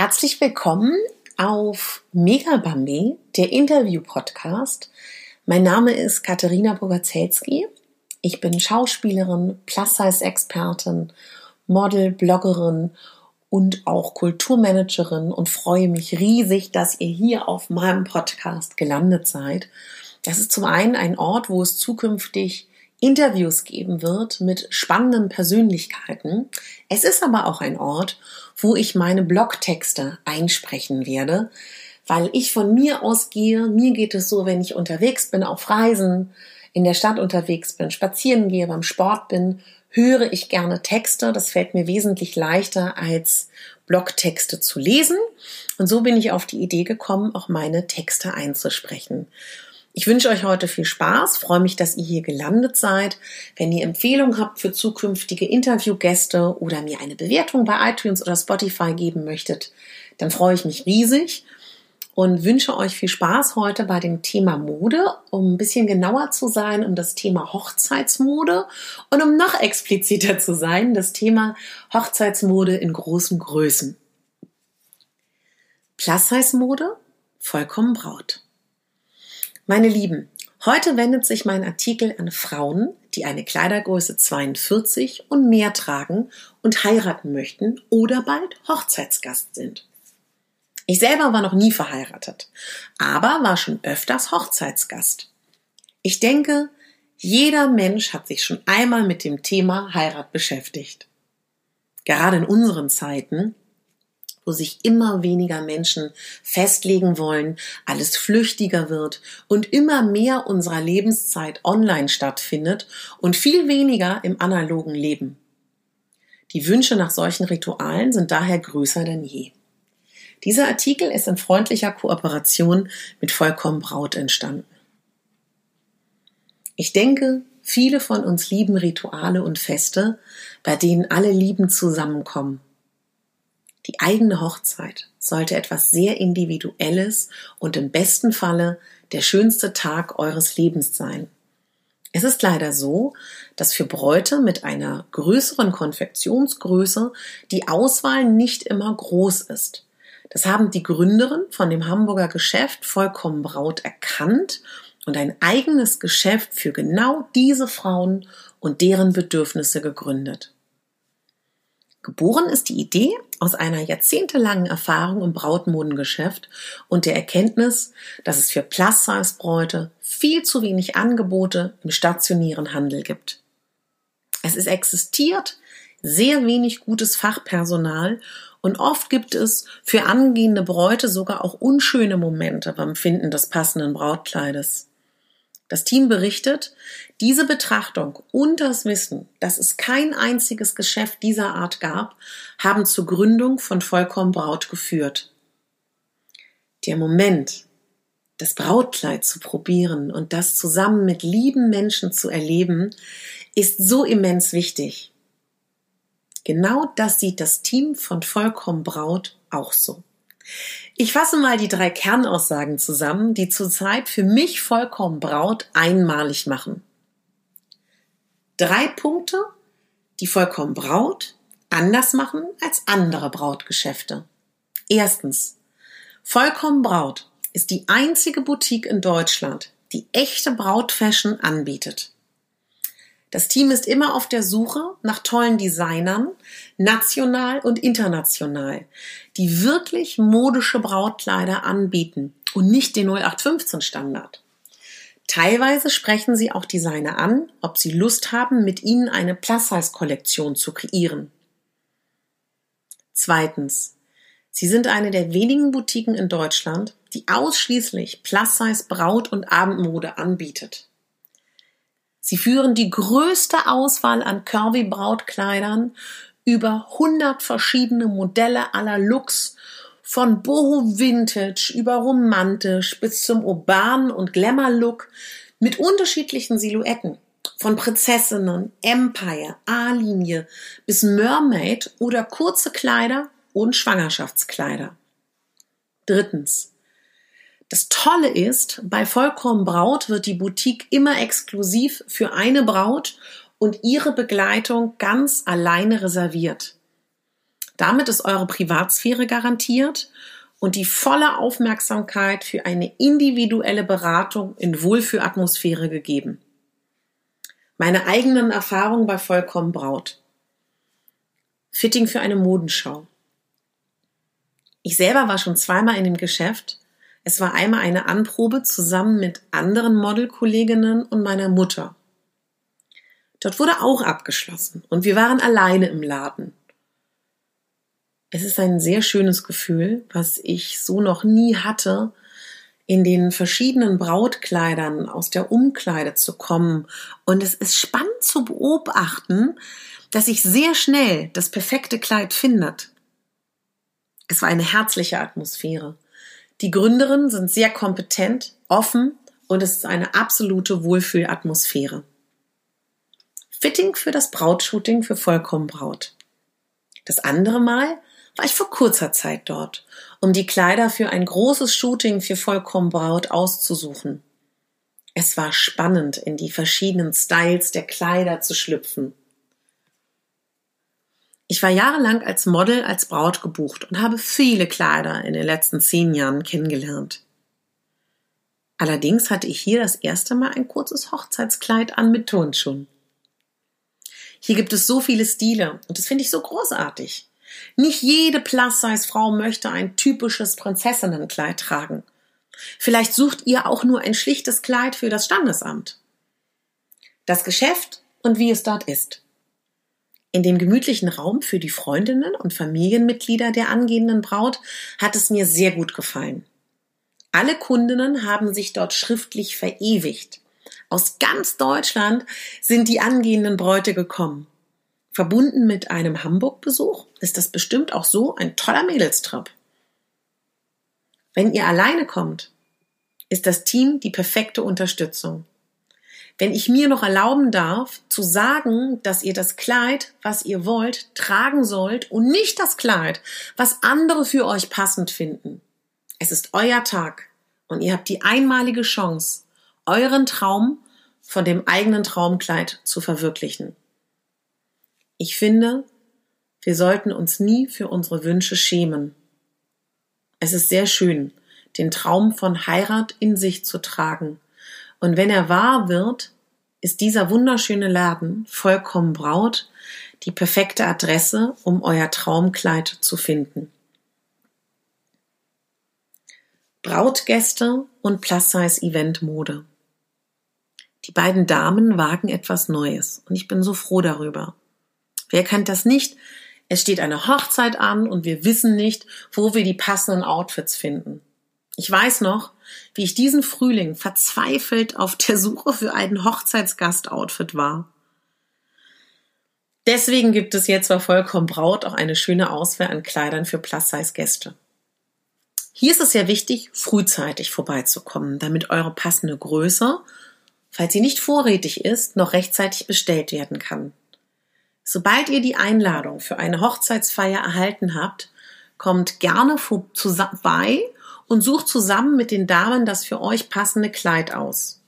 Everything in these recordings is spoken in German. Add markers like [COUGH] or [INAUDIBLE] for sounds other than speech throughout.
Herzlich willkommen auf Megabambi, der Interview-Podcast. Mein Name ist Katharina Bogazelski. Ich bin Schauspielerin, Plus-Size-Expertin, Model, Bloggerin und auch Kulturmanagerin und freue mich riesig, dass ihr hier auf meinem Podcast gelandet seid. Das ist zum einen ein Ort, wo es zukünftig Interviews geben wird mit spannenden Persönlichkeiten. Es ist aber auch ein Ort, wo ich meine Blogtexte einsprechen werde, weil ich von mir ausgehe. Mir geht es so, wenn ich unterwegs bin, auf Reisen, in der Stadt unterwegs bin, spazieren gehe, beim Sport bin, höre ich gerne Texte. Das fällt mir wesentlich leichter als Blogtexte zu lesen. Und so bin ich auf die Idee gekommen, auch meine Texte einzusprechen. Ich wünsche euch heute viel Spaß, freue mich, dass ihr hier gelandet seid. Wenn ihr Empfehlungen habt für zukünftige Interviewgäste oder mir eine Bewertung bei iTunes oder Spotify geben möchtet, dann freue ich mich riesig und wünsche euch viel Spaß heute bei dem Thema Mode, um ein bisschen genauer zu sein, um das Thema Hochzeitsmode und um noch expliziter zu sein, das Thema Hochzeitsmode in großen Größen. Plus-Size-Mode, vollkommen Braut. Meine Lieben, heute wendet sich mein Artikel an Frauen, die eine Kleidergröße 42 und mehr tragen und heiraten möchten oder bald Hochzeitsgast sind. Ich selber war noch nie verheiratet, aber war schon öfters Hochzeitsgast. Ich denke, jeder Mensch hat sich schon einmal mit dem Thema Heirat beschäftigt. Gerade in unseren Zeiten wo sich immer weniger Menschen festlegen wollen, alles flüchtiger wird und immer mehr unserer Lebenszeit online stattfindet und viel weniger im analogen Leben. Die Wünsche nach solchen Ritualen sind daher größer denn je. Dieser Artikel ist in freundlicher Kooperation mit Vollkommen Braut entstanden. Ich denke, viele von uns lieben Rituale und Feste, bei denen alle Lieben zusammenkommen die eigene Hochzeit sollte etwas sehr Individuelles und im besten Falle der schönste Tag eures Lebens sein. Es ist leider so, dass für Bräute mit einer größeren Konfektionsgröße die Auswahl nicht immer groß ist. Das haben die Gründerin von dem Hamburger Geschäft Vollkommen Braut erkannt und ein eigenes Geschäft für genau diese Frauen und deren Bedürfnisse gegründet. Geboren ist die Idee aus einer jahrzehntelangen Erfahrung im Brautmodengeschäft und der Erkenntnis, dass es für Plus-Size-Bräute viel zu wenig Angebote im stationären Handel gibt. Es ist existiert sehr wenig gutes Fachpersonal und oft gibt es für angehende Bräute sogar auch unschöne Momente beim Finden des passenden Brautkleides. Das Team berichtet, diese Betrachtung und das Wissen, dass es kein einziges Geschäft dieser Art gab, haben zur Gründung von Vollkommen Braut geführt. Der Moment, das Brautkleid zu probieren und das zusammen mit lieben Menschen zu erleben, ist so immens wichtig. Genau das sieht das Team von Vollkommen Braut auch so. Ich fasse mal die drei Kernaussagen zusammen, die zurzeit für mich vollkommen Braut einmalig machen. Drei Punkte, die vollkommen Braut anders machen als andere Brautgeschäfte. Erstens. Vollkommen Braut ist die einzige Boutique in Deutschland, die echte Brautfashion anbietet. Das Team ist immer auf der Suche nach tollen Designern, national und international, die wirklich modische Brautkleider anbieten und nicht den 0815 Standard. Teilweise sprechen sie auch Designer an, ob sie Lust haben, mit ihnen eine Plus-Size-Kollektion zu kreieren. Zweitens. Sie sind eine der wenigen Boutiquen in Deutschland, die ausschließlich Plus-Size Braut- und Abendmode anbietet. Sie führen die größte Auswahl an Curvy Brautkleidern, über 100 verschiedene Modelle aller Looks, von Boho Vintage über romantisch bis zum urbanen und Glamour Look mit unterschiedlichen Silhouetten. Von Prinzessinnen, Empire, A-Linie bis Mermaid oder kurze Kleider und Schwangerschaftskleider. Drittens. Das Tolle ist, bei Vollkommen Braut wird die Boutique immer exklusiv für eine Braut und ihre Begleitung ganz alleine reserviert. Damit ist eure Privatsphäre garantiert und die volle Aufmerksamkeit für eine individuelle Beratung in Wohlfühlatmosphäre gegeben. Meine eigenen Erfahrungen bei Vollkommen Braut. Fitting für eine Modenschau. Ich selber war schon zweimal in dem Geschäft. Es war einmal eine Anprobe zusammen mit anderen Modelkolleginnen und meiner Mutter. Dort wurde auch abgeschlossen und wir waren alleine im Laden. Es ist ein sehr schönes Gefühl, was ich so noch nie hatte, in den verschiedenen Brautkleidern aus der Umkleide zu kommen. Und es ist spannend zu beobachten, dass sich sehr schnell das perfekte Kleid findet. Es war eine herzliche Atmosphäre. Die Gründerinnen sind sehr kompetent, offen und es ist eine absolute Wohlfühlatmosphäre. Fitting für das Brautshooting für Vollkommen Braut. Das andere Mal war ich vor kurzer Zeit dort, um die Kleider für ein großes Shooting für Vollkommen Braut auszusuchen. Es war spannend, in die verschiedenen Styles der Kleider zu schlüpfen. Ich war jahrelang als Model als Braut gebucht und habe viele Kleider in den letzten zehn Jahren kennengelernt. Allerdings hatte ich hier das erste Mal ein kurzes Hochzeitskleid an mit Turnschuhen. Hier gibt es so viele Stile und das finde ich so großartig. Nicht jede Plus-Size-Frau möchte ein typisches Prinzessinnenkleid tragen. Vielleicht sucht ihr auch nur ein schlichtes Kleid für das Standesamt. Das Geschäft und wie es dort ist. In dem gemütlichen Raum für die Freundinnen und Familienmitglieder der angehenden Braut hat es mir sehr gut gefallen. Alle Kundinnen haben sich dort schriftlich verewigt. Aus ganz Deutschland sind die angehenden Bräute gekommen. Verbunden mit einem Hamburg-Besuch ist das bestimmt auch so ein toller Mädelstrip. Wenn ihr alleine kommt, ist das Team die perfekte Unterstützung. Wenn ich mir noch erlauben darf, zu sagen, dass ihr das Kleid, was ihr wollt, tragen sollt und nicht das Kleid, was andere für euch passend finden. Es ist euer Tag und ihr habt die einmalige Chance, euren Traum von dem eigenen Traumkleid zu verwirklichen. Ich finde, wir sollten uns nie für unsere Wünsche schämen. Es ist sehr schön, den Traum von Heirat in sich zu tragen. Und wenn er wahr wird, ist dieser wunderschöne Laden vollkommen braut die perfekte Adresse, um euer Traumkleid zu finden. Brautgäste und Plus-Size-Event-Mode. Die beiden Damen wagen etwas Neues und ich bin so froh darüber. Wer kennt das nicht? Es steht eine Hochzeit an und wir wissen nicht, wo wir die passenden Outfits finden. Ich weiß noch, wie ich diesen Frühling verzweifelt auf der Suche für einen Hochzeitsgast-Outfit war. Deswegen gibt es jetzt bei Vollkommen Braut auch eine schöne Auswahl an Kleidern für Plus-Size-Gäste. Hier ist es sehr wichtig, frühzeitig vorbeizukommen, damit eure passende Größe, falls sie nicht vorrätig ist, noch rechtzeitig bestellt werden kann. Sobald ihr die Einladung für eine Hochzeitsfeier erhalten habt, kommt gerne vorbei und sucht zusammen mit den Damen das für euch passende Kleid aus.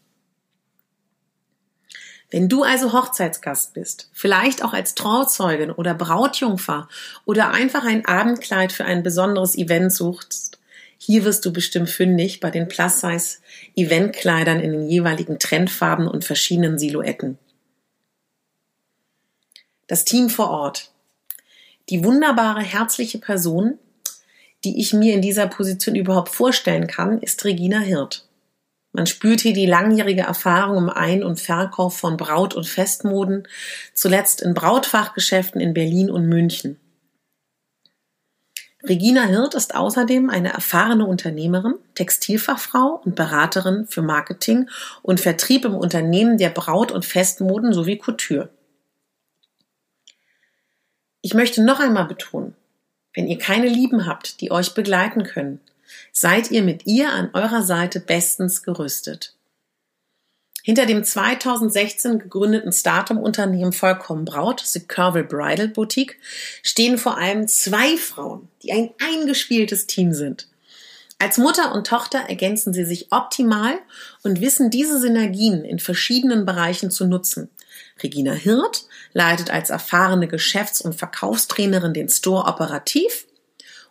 Wenn du also Hochzeitsgast bist, vielleicht auch als Trauzeugin oder Brautjungfer oder einfach ein Abendkleid für ein besonderes Event suchst, hier wirst du bestimmt fündig bei den Plus-Size-Eventkleidern in den jeweiligen Trendfarben und verschiedenen Silhouetten das Team vor Ort. Die wunderbare, herzliche Person, die ich mir in dieser Position überhaupt vorstellen kann, ist Regina Hirt. Man spürt hier die langjährige Erfahrung im Ein- und Verkauf von Braut- und Festmoden, zuletzt in Brautfachgeschäften in Berlin und München. Regina Hirt ist außerdem eine erfahrene Unternehmerin, Textilfachfrau und Beraterin für Marketing und Vertrieb im Unternehmen der Braut- und Festmoden sowie Couture. Ich möchte noch einmal betonen, wenn ihr keine Lieben habt, die euch begleiten können, seid ihr mit ihr an eurer Seite bestens gerüstet. Hinter dem 2016 gegründeten Startup-Unternehmen Vollkommen Braut, The Curvel Bridal Boutique, stehen vor allem zwei Frauen, die ein eingespieltes Team sind. Als Mutter und Tochter ergänzen sie sich optimal und wissen diese Synergien in verschiedenen Bereichen zu nutzen – Regina Hirt leitet als erfahrene Geschäfts- und Verkaufstrainerin den Store operativ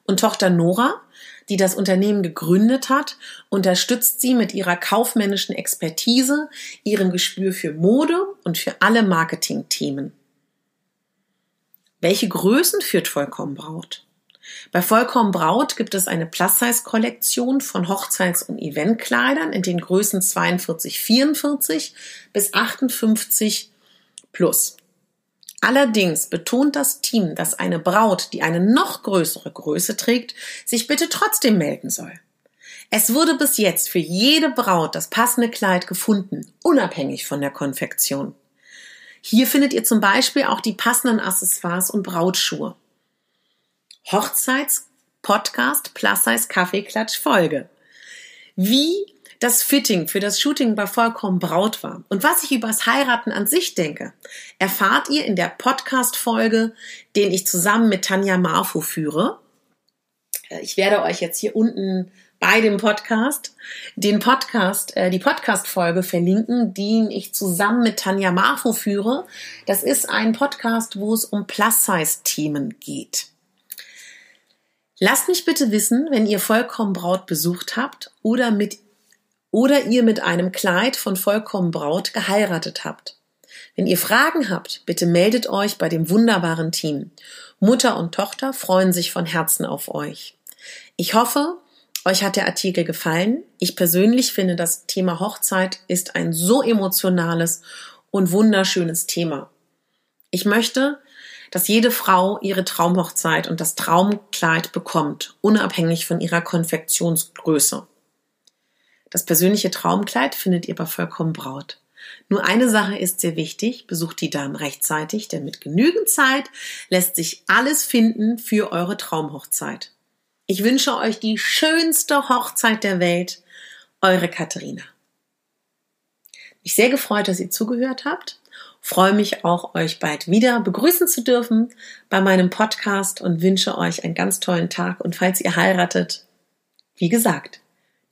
und Tochter Nora, die das Unternehmen gegründet hat, unterstützt sie mit ihrer kaufmännischen Expertise, ihrem Gespür für Mode und für alle Marketingthemen. Welche Größen führt Vollkommen Braut? Bei Vollkommen Braut gibt es eine Plus-Size-Kollektion von Hochzeits- und Eventkleidern in den Größen 42, 44 bis 58 plus. Allerdings betont das Team, dass eine Braut, die eine noch größere Größe trägt, sich bitte trotzdem melden soll. Es wurde bis jetzt für jede Braut das passende Kleid gefunden, unabhängig von der Konfektion. Hier findet ihr zum Beispiel auch die passenden Accessoires und Brautschuhe. Hochzeits-Podcast Plus Size Kaffeeklatsch Folge. Wie das Fitting für das Shooting bei Vollkommen Braut war und was ich übers Heiraten an sich denke, erfahrt ihr in der Podcast-Folge, den ich zusammen mit Tanja Marfo führe. Äh, ich werde euch jetzt hier unten bei dem Podcast den Podcast, äh, die Podcast-Folge verlinken, die ich zusammen mit Tanja Marfo führe. Das ist ein Podcast, wo es um Plus-Size-Themen geht. Lasst mich bitte wissen, wenn ihr Vollkommen Braut besucht habt oder mit oder ihr mit einem Kleid von Vollkommen Braut geheiratet habt. Wenn ihr Fragen habt, bitte meldet euch bei dem wunderbaren Team. Mutter und Tochter freuen sich von Herzen auf euch. Ich hoffe, euch hat der Artikel gefallen. Ich persönlich finde, das Thema Hochzeit ist ein so emotionales und wunderschönes Thema. Ich möchte, dass jede Frau ihre Traumhochzeit und das Traumkleid bekommt, unabhängig von ihrer Konfektionsgröße. Das persönliche Traumkleid findet ihr bei Vollkommen Braut. Nur eine Sache ist sehr wichtig, besucht die Damen rechtzeitig, denn mit genügend Zeit lässt sich alles finden für eure Traumhochzeit. Ich wünsche euch die schönste Hochzeit der Welt, eure Katharina. Mich sehr gefreut, dass ihr zugehört habt. Freue mich auch, euch bald wieder begrüßen zu dürfen bei meinem Podcast und wünsche euch einen ganz tollen Tag. Und falls ihr heiratet, wie gesagt,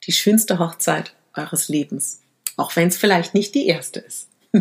die schönste Hochzeit eures Lebens. Auch wenn es vielleicht nicht die erste ist. [LAUGHS]